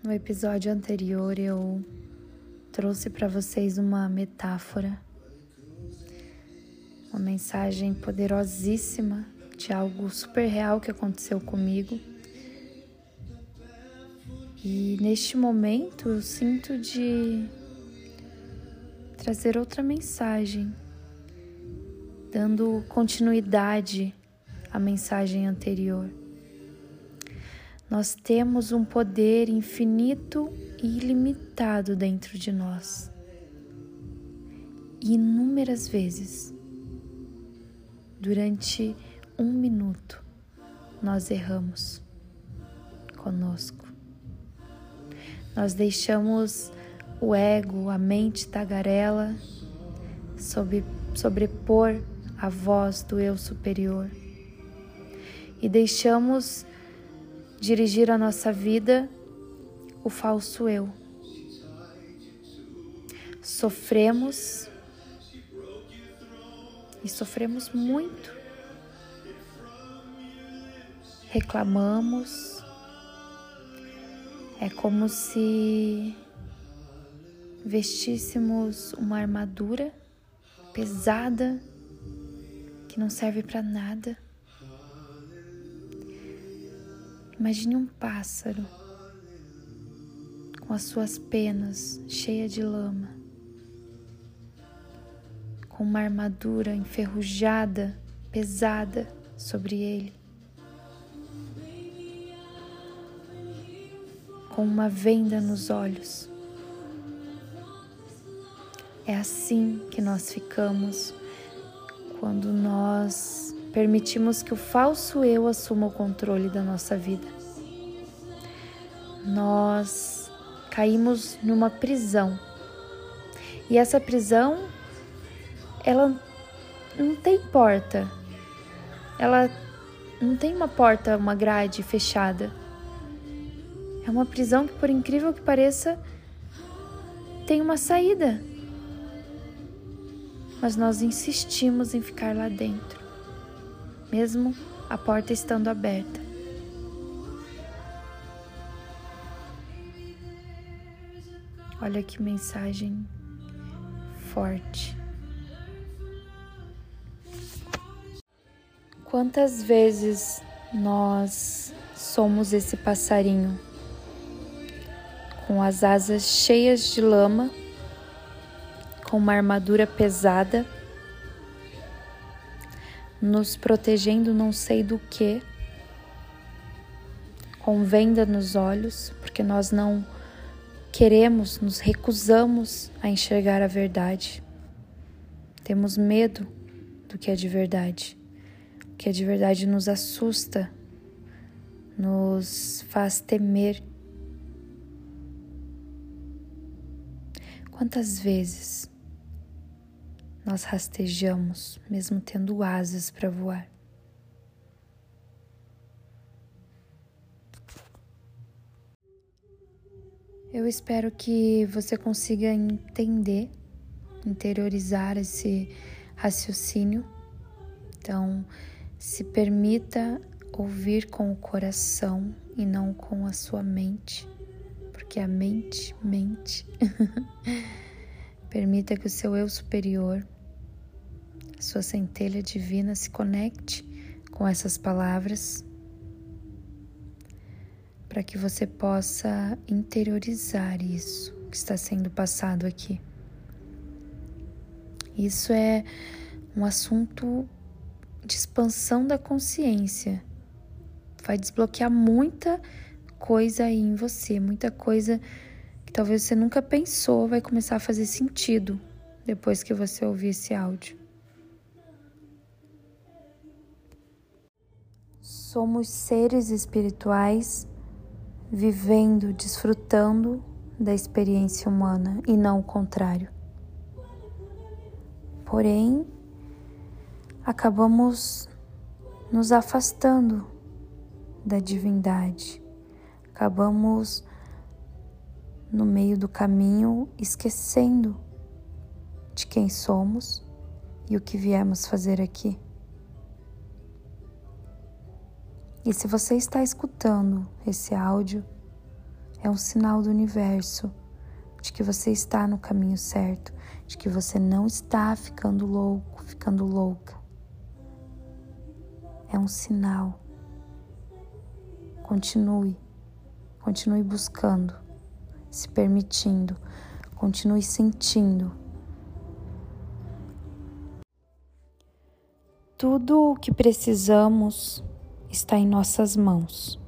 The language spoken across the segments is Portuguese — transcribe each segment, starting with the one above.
No episódio anterior eu trouxe para vocês uma metáfora, uma mensagem poderosíssima de algo super real que aconteceu comigo. E neste momento eu sinto de trazer outra mensagem, dando continuidade à mensagem anterior. Nós temos um poder infinito e ilimitado dentro de nós. Inúmeras vezes, durante um minuto, nós erramos conosco. Nós deixamos o ego, a mente tagarela, sobre, sobrepor a voz do eu superior e deixamos dirigir a nossa vida o falso eu. Sofremos e sofremos muito. Reclamamos. É como se vestíssemos uma armadura pesada que não serve para nada Imagine um pássaro com as suas penas cheias de lama, com uma armadura enferrujada, pesada sobre ele, com uma venda nos olhos. É assim que nós ficamos quando nós permitimos que o falso eu assuma o controle da nossa vida. Nós caímos numa prisão. E essa prisão, ela não tem porta. Ela não tem uma porta, uma grade fechada. É uma prisão que, por incrível que pareça, tem uma saída. Mas nós insistimos em ficar lá dentro mesmo a porta estando aberta. Olha que mensagem forte. Quantas vezes nós somos esse passarinho com as asas cheias de lama, com uma armadura pesada? Nos protegendo não sei do que, com venda nos olhos, porque nós não queremos, nos recusamos a enxergar a verdade. Temos medo do que é de verdade. O que é de verdade nos assusta, nos faz temer. Quantas vezes nós rastejamos, mesmo tendo asas para voar. Eu espero que você consiga entender, interiorizar esse raciocínio. Então, se permita ouvir com o coração e não com a sua mente, porque a mente mente. Permita que o seu eu superior sua centelha divina se conecte com essas palavras para que você possa interiorizar isso que está sendo passado aqui. Isso é um assunto de expansão da consciência. Vai desbloquear muita coisa aí em você, muita coisa que talvez você nunca pensou vai começar a fazer sentido depois que você ouvir esse áudio. Somos seres espirituais vivendo, desfrutando da experiência humana e não o contrário. Porém, acabamos nos afastando da divindade, acabamos no meio do caminho esquecendo de quem somos e o que viemos fazer aqui. E se você está escutando esse áudio, É um sinal do universo de que você está no caminho certo, de que você não está ficando louco, ficando louca. É um sinal. Continue, continue buscando, se permitindo, continue sentindo. Tudo o que precisamos está em nossas mãos,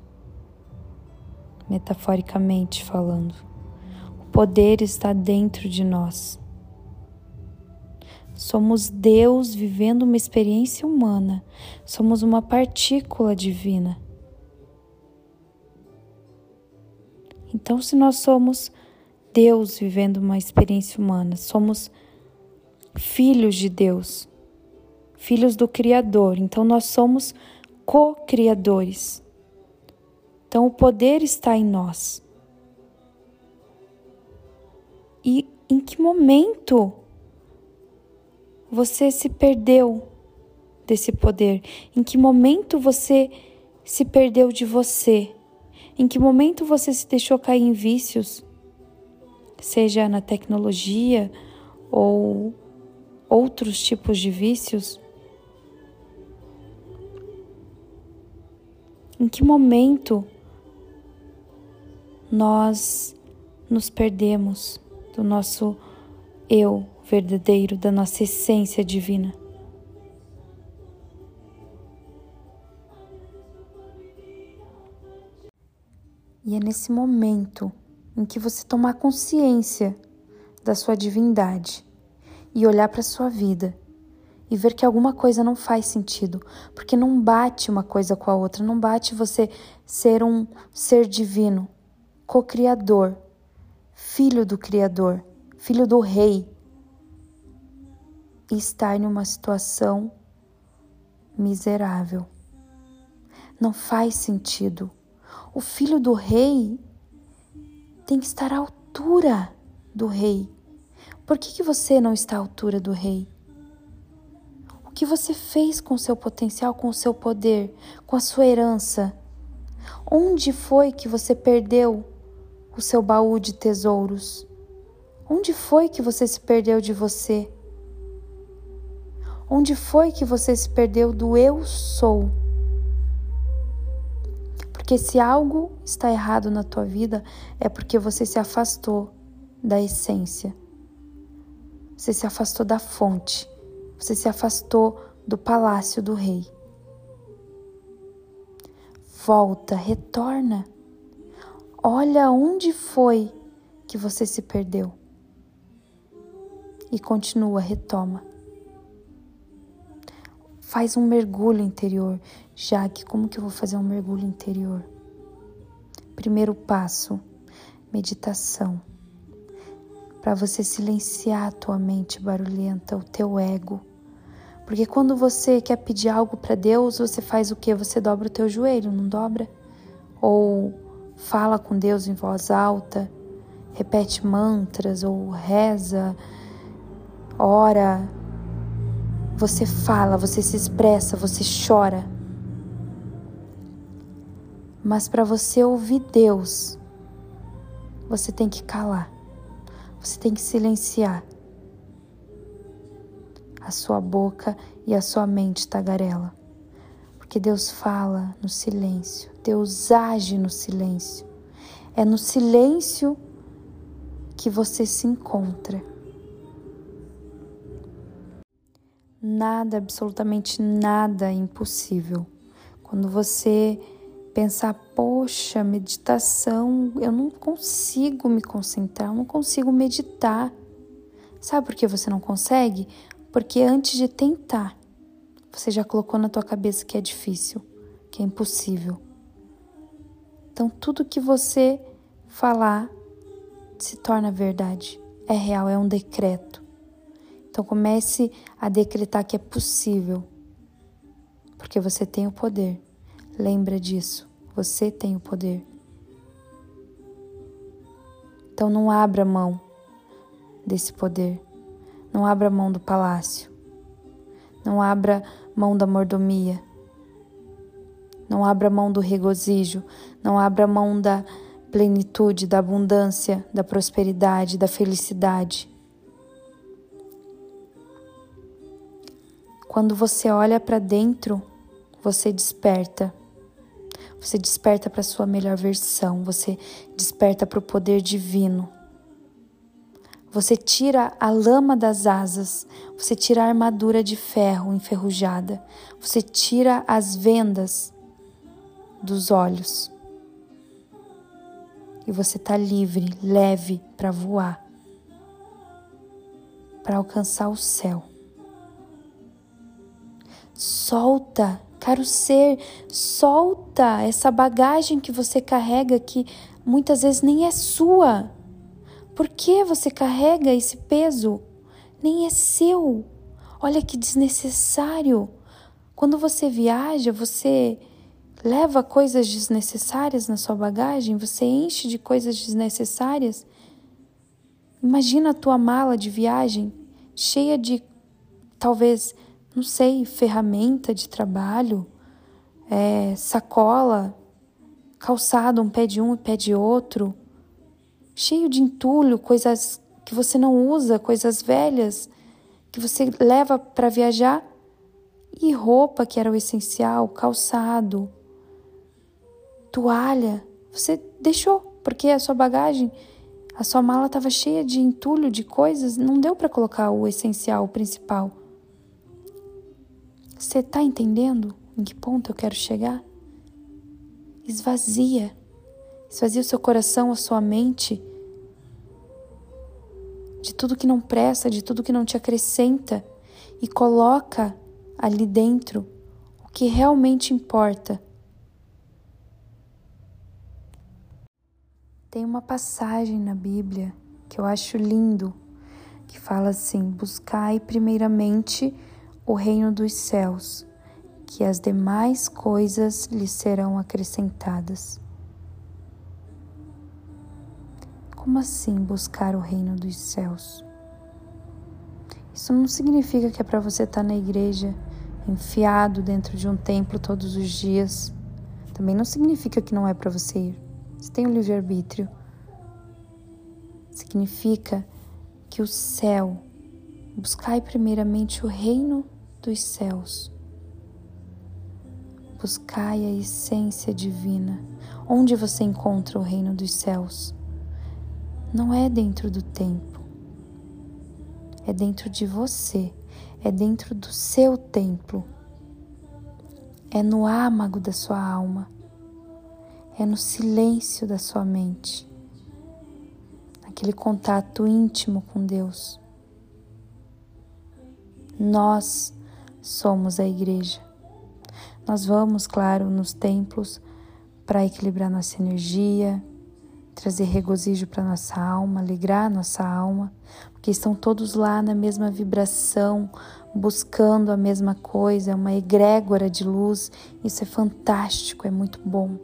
metaforicamente falando. O poder está dentro de nós. Somos Deus vivendo uma experiência humana, somos uma partícula divina. Então, se nós somos Deus vivendo uma experiência humana, somos filhos de Deus, filhos do Criador, então nós somos co-criadores. Então, o poder está em nós. E em que momento você se perdeu desse poder? Em que momento você se perdeu de você? Em que momento você se deixou cair em vícios? Seja na tecnologia ou outros tipos de vícios? Em que momento nós nos perdemos do nosso eu verdadeiro, da nossa essência divina? E é nesse momento em que você tomar consciência da sua divindade e olhar para a sua vida e ver que alguma coisa não faz sentido, porque não bate uma coisa com a outra, não bate você ser um ser divino, co-criador, filho do Criador, filho do Rei, e estar em uma situação miserável. Não faz sentido. O filho do rei tem que estar à altura do rei. Por que, que você não está à altura do rei? Que você fez com o seu potencial, com o seu poder, com a sua herança? Onde foi que você perdeu o seu baú de tesouros? Onde foi que você se perdeu de você? Onde foi que você se perdeu do eu sou? Porque se algo está errado na tua vida, é porque você se afastou da essência. Você se afastou da fonte. Você se afastou do palácio do rei. Volta, retorna. Olha onde foi que você se perdeu. E continua, retoma. Faz um mergulho interior. Já que como que eu vou fazer um mergulho interior? Primeiro passo, meditação para você silenciar a tua mente barulhenta, o teu ego. Porque quando você quer pedir algo para Deus, você faz o que? Você dobra o teu joelho, não dobra? Ou fala com Deus em voz alta, repete mantras ou reza, ora. Você fala, você se expressa, você chora. Mas para você ouvir Deus, você tem que calar. Você tem que silenciar a sua boca e a sua mente tagarela. Porque Deus fala no silêncio, Deus age no silêncio. É no silêncio que você se encontra. Nada, absolutamente nada é impossível. Quando você pensar, poxa, meditação, eu não consigo me concentrar, eu não consigo meditar. Sabe por que você não consegue? Porque antes de tentar, você já colocou na tua cabeça que é difícil, que é impossível. Então tudo que você falar se torna verdade, é real, é um decreto. Então comece a decretar que é possível, porque você tem o poder. Lembra disso, você tem o poder. Então não abra mão desse poder. Não abra mão do palácio. Não abra mão da mordomia. Não abra mão do regozijo. Não abra mão da plenitude, da abundância, da prosperidade, da felicidade. Quando você olha para dentro, você desperta. Você desperta para sua melhor versão, você desperta para o poder divino. Você tira a lama das asas, você tira a armadura de ferro enferrujada, você tira as vendas dos olhos. E você está livre, leve para voar, para alcançar o céu. Solta, caro ser, solta essa bagagem que você carrega que muitas vezes nem é sua por que você carrega esse peso? Nem é seu. Olha que desnecessário. Quando você viaja, você leva coisas desnecessárias na sua bagagem, você enche de coisas desnecessárias. Imagina a tua mala de viagem cheia de talvez, não sei, ferramenta de trabalho, é, sacola, calçado, um pé de um e pé de outro, cheio de entulho, coisas que você não usa, coisas velhas que você leva para viajar e roupa que era o essencial, calçado, toalha, você deixou porque a sua bagagem, a sua mala estava cheia de entulho, de coisas, não deu para colocar o essencial, o principal. Você está entendendo em que ponto eu quero chegar? Esvazia. Esvazia o seu coração, a sua mente de tudo que não presta, de tudo que não te acrescenta e coloca ali dentro o que realmente importa. Tem uma passagem na Bíblia que eu acho lindo, que fala assim: Buscai primeiramente o reino dos céus, que as demais coisas lhe serão acrescentadas. Como assim buscar o reino dos céus? Isso não significa que é para você estar tá na igreja, enfiado dentro de um templo todos os dias. Também não significa que não é para você ir. Você tem o livre-arbítrio. Significa que o céu, buscai primeiramente o reino dos céus. Buscai a essência divina. Onde você encontra o reino dos céus? Não é dentro do tempo, é dentro de você, é dentro do seu templo, é no âmago da sua alma, é no silêncio da sua mente, aquele contato íntimo com Deus. Nós somos a igreja. Nós vamos, claro, nos templos para equilibrar nossa energia, trazer regozijo para nossa alma, alegrar nossa alma, porque estão todos lá na mesma vibração, buscando a mesma coisa, é uma egrégora de luz. Isso é fantástico, é muito bom.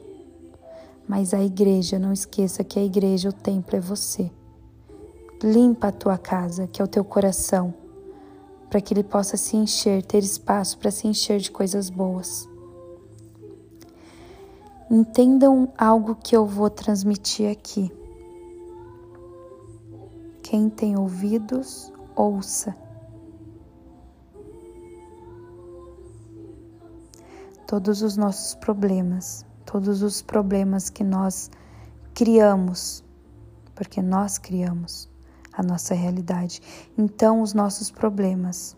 Mas a igreja, não esqueça que a igreja, o templo é você. Limpa a tua casa, que é o teu coração, para que ele possa se encher, ter espaço para se encher de coisas boas. Entendam algo que eu vou transmitir aqui. Quem tem ouvidos, ouça. Todos os nossos problemas, todos os problemas que nós criamos, porque nós criamos a nossa realidade. Então, os nossos problemas,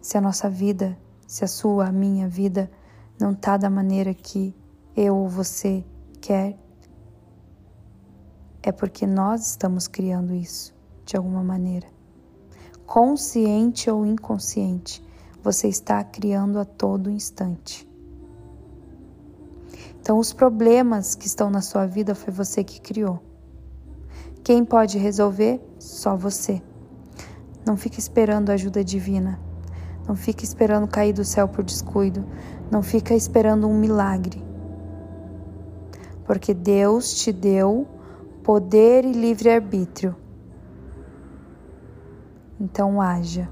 se a nossa vida, se a sua, a minha vida não está da maneira que eu ou você quer, é porque nós estamos criando isso de alguma maneira. Consciente ou inconsciente, você está criando a todo instante. Então, os problemas que estão na sua vida foi você que criou. Quem pode resolver? Só você. Não fique esperando ajuda divina. Não fique esperando cair do céu por descuido. Não fica esperando um milagre porque Deus te deu poder e livre-arbítrio. Então haja.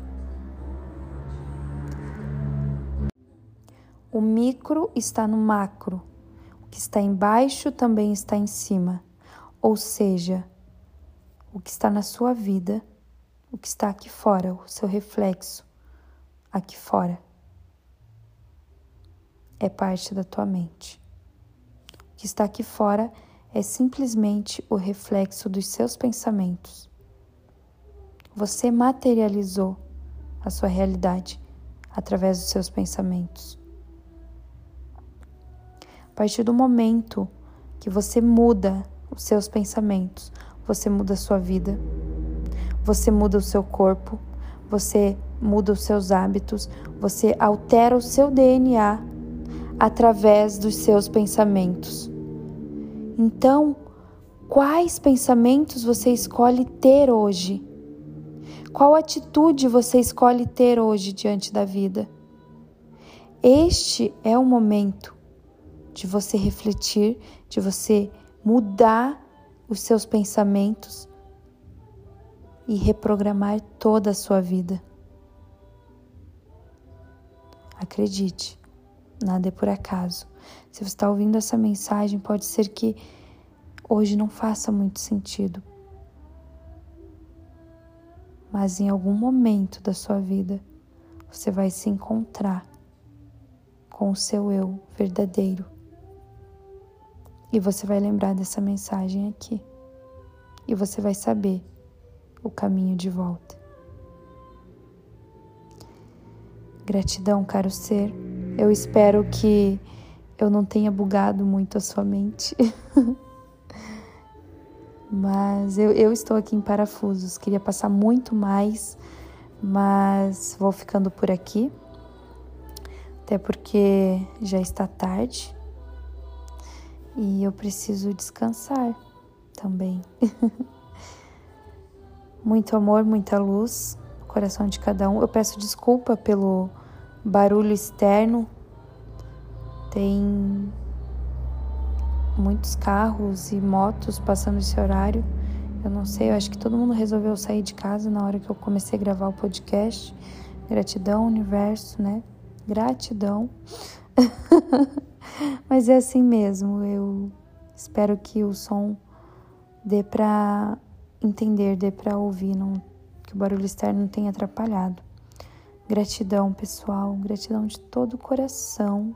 O micro está no macro. O que está embaixo também está em cima. ou seja, o que está na sua vida, o que está aqui fora, o seu reflexo aqui fora, é parte da tua mente. Que está aqui fora é simplesmente o reflexo dos seus pensamentos. Você materializou a sua realidade através dos seus pensamentos. A partir do momento que você muda os seus pensamentos, você muda a sua vida, você muda o seu corpo, você muda os seus hábitos, você altera o seu DNA através dos seus pensamentos. Então, quais pensamentos você escolhe ter hoje? Qual atitude você escolhe ter hoje diante da vida? Este é o momento de você refletir, de você mudar os seus pensamentos e reprogramar toda a sua vida. Acredite, nada é por acaso. Se você está ouvindo essa mensagem, pode ser que hoje não faça muito sentido. Mas em algum momento da sua vida, você vai se encontrar com o seu eu verdadeiro. E você vai lembrar dessa mensagem aqui. E você vai saber o caminho de volta. Gratidão, caro ser. Eu espero que eu não tenha bugado muito a sua mente. mas eu, eu estou aqui em parafusos. Queria passar muito mais, mas vou ficando por aqui. Até porque já está tarde e eu preciso descansar também. Muito amor, muita luz no coração de cada um. Eu peço desculpa pelo barulho externo. Tem muitos carros e motos passando esse horário. Eu não sei, eu acho que todo mundo resolveu sair de casa na hora que eu comecei a gravar o podcast. Gratidão, universo, né? Gratidão. Mas é assim mesmo. Eu espero que o som dê para entender, dê para ouvir, não, que o barulho externo não tenha atrapalhado. Gratidão, pessoal, gratidão de todo o coração.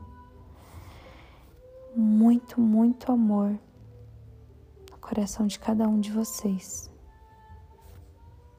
Muito, muito amor no coração de cada um de vocês.